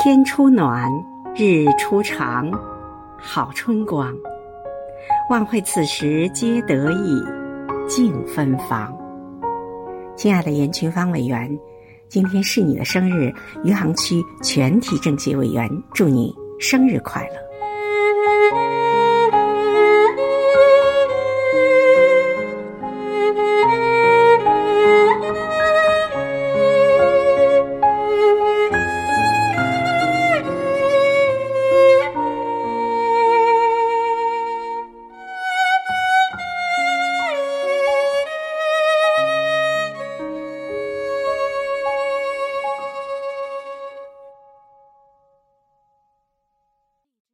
天初暖，日初长，好春光。万会此时皆得意，尽芬芳。亲爱的严群芳委员，今天是你的生日，余杭区全体政协委员祝你生日快乐。